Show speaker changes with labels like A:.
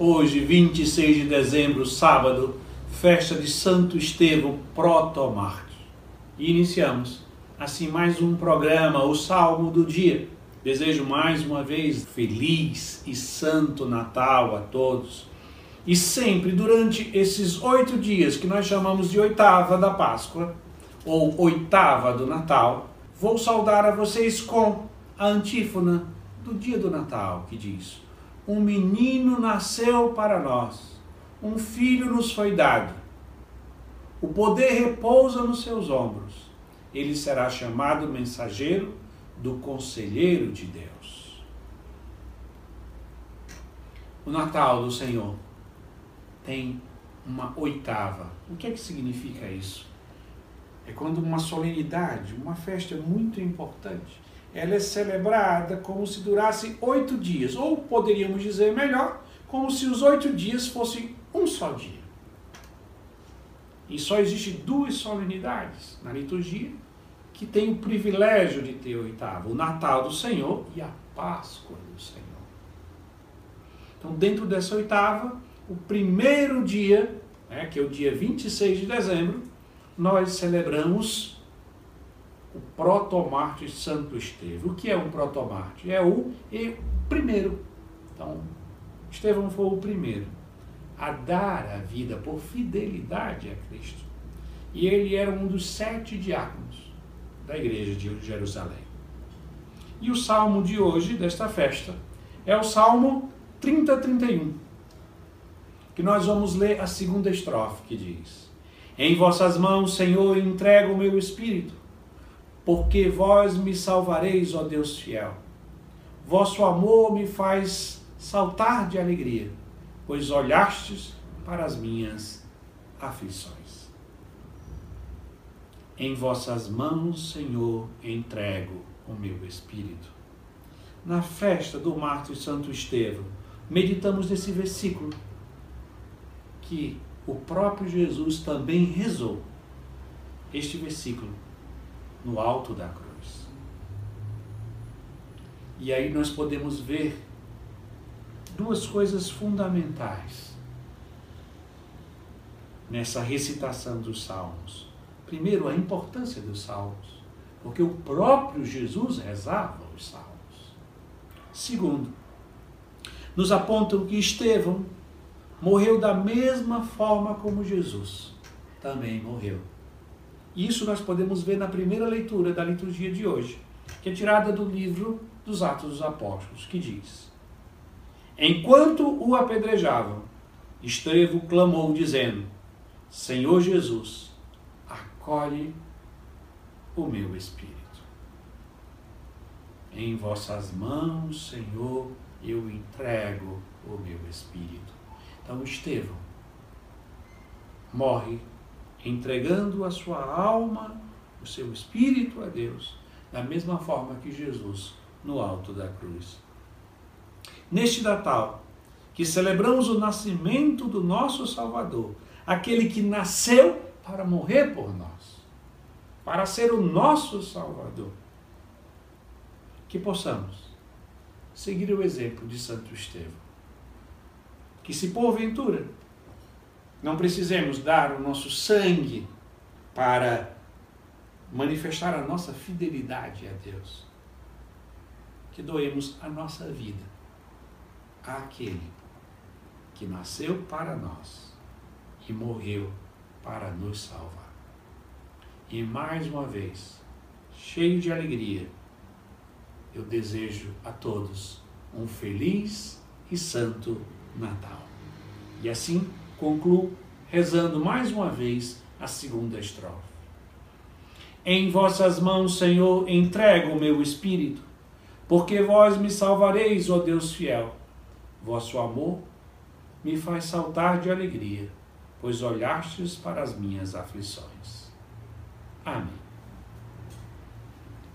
A: Hoje, 26 de dezembro, sábado, festa de Santo Estevão Protomarte. E iniciamos assim mais um programa, o Salmo do Dia. Desejo mais uma vez feliz e santo Natal a todos. E sempre durante esses oito dias que nós chamamos de oitava da Páscoa, ou oitava do Natal, vou saudar a vocês com a antífona do dia do Natal, que diz: Um menino nasceu para nós, um filho nos foi dado. O poder repousa nos seus ombros ele será chamado mensageiro do conselheiro de Deus. O Natal do Senhor tem uma oitava. O que é que significa isso? É quando uma solenidade, uma festa muito importante, ela é celebrada como se durasse oito dias, ou poderíamos dizer melhor, como se os oito dias fossem um só dia. E só existe duas solenidades na liturgia que tem o privilégio de ter oitavo: o Natal do Senhor e a Páscoa do Senhor. Então, dentro dessa oitava, o primeiro dia, né, que é o dia 26 de dezembro, nós celebramos o protomarte Santo Estevão. O que é um protomarte? É o primeiro. Então, Estevão foi o primeiro a dar a vida por fidelidade a Cristo. E ele era um dos sete diáconos da igreja de Jerusalém. E o salmo de hoje, desta festa, é o salmo 30, 31, que nós vamos ler a segunda estrofe, que diz: Em vossas mãos, Senhor, entrego o meu espírito, porque vós me salvareis, ó Deus fiel. Vosso amor me faz saltar de alegria pois olhastes para as minhas aflições. Em vossas mãos, Senhor, entrego o meu espírito. Na festa do mártir Santo Estevão, meditamos nesse versículo que o próprio Jesus também rezou. Este versículo no alto da cruz. E aí nós podemos ver duas coisas fundamentais nessa recitação dos salmos. Primeiro, a importância dos salmos, porque o próprio Jesus rezava os salmos. Segundo, nos apontam que Estevão morreu da mesma forma como Jesus também morreu. Isso nós podemos ver na primeira leitura da liturgia de hoje, que é tirada do livro dos Atos dos Apóstolos, que diz: Enquanto o apedrejavam, Estevão clamou, dizendo: Senhor Jesus, acolhe o meu espírito. Em vossas mãos, Senhor, eu entrego o meu espírito. Então, Estevão morre entregando a sua alma, o seu espírito a Deus, da mesma forma que Jesus no alto da cruz neste Natal, que celebramos o nascimento do nosso Salvador, aquele que nasceu para morrer por nós, para ser o nosso Salvador. Que possamos seguir o exemplo de Santo Estevão. Que se porventura não precisemos dar o nosso sangue para manifestar a nossa fidelidade a Deus, que doemos a nossa vida àquele que nasceu para nós e morreu para nos salvar. E mais uma vez, cheio de alegria, eu desejo a todos um feliz e santo Natal. E assim concluo rezando mais uma vez a segunda estrofe. Em vossas mãos, Senhor, entrego o meu espírito, porque vós me salvareis, ó Deus fiel. Vosso amor me faz saltar de alegria, pois olhastes para as minhas aflições. Amém.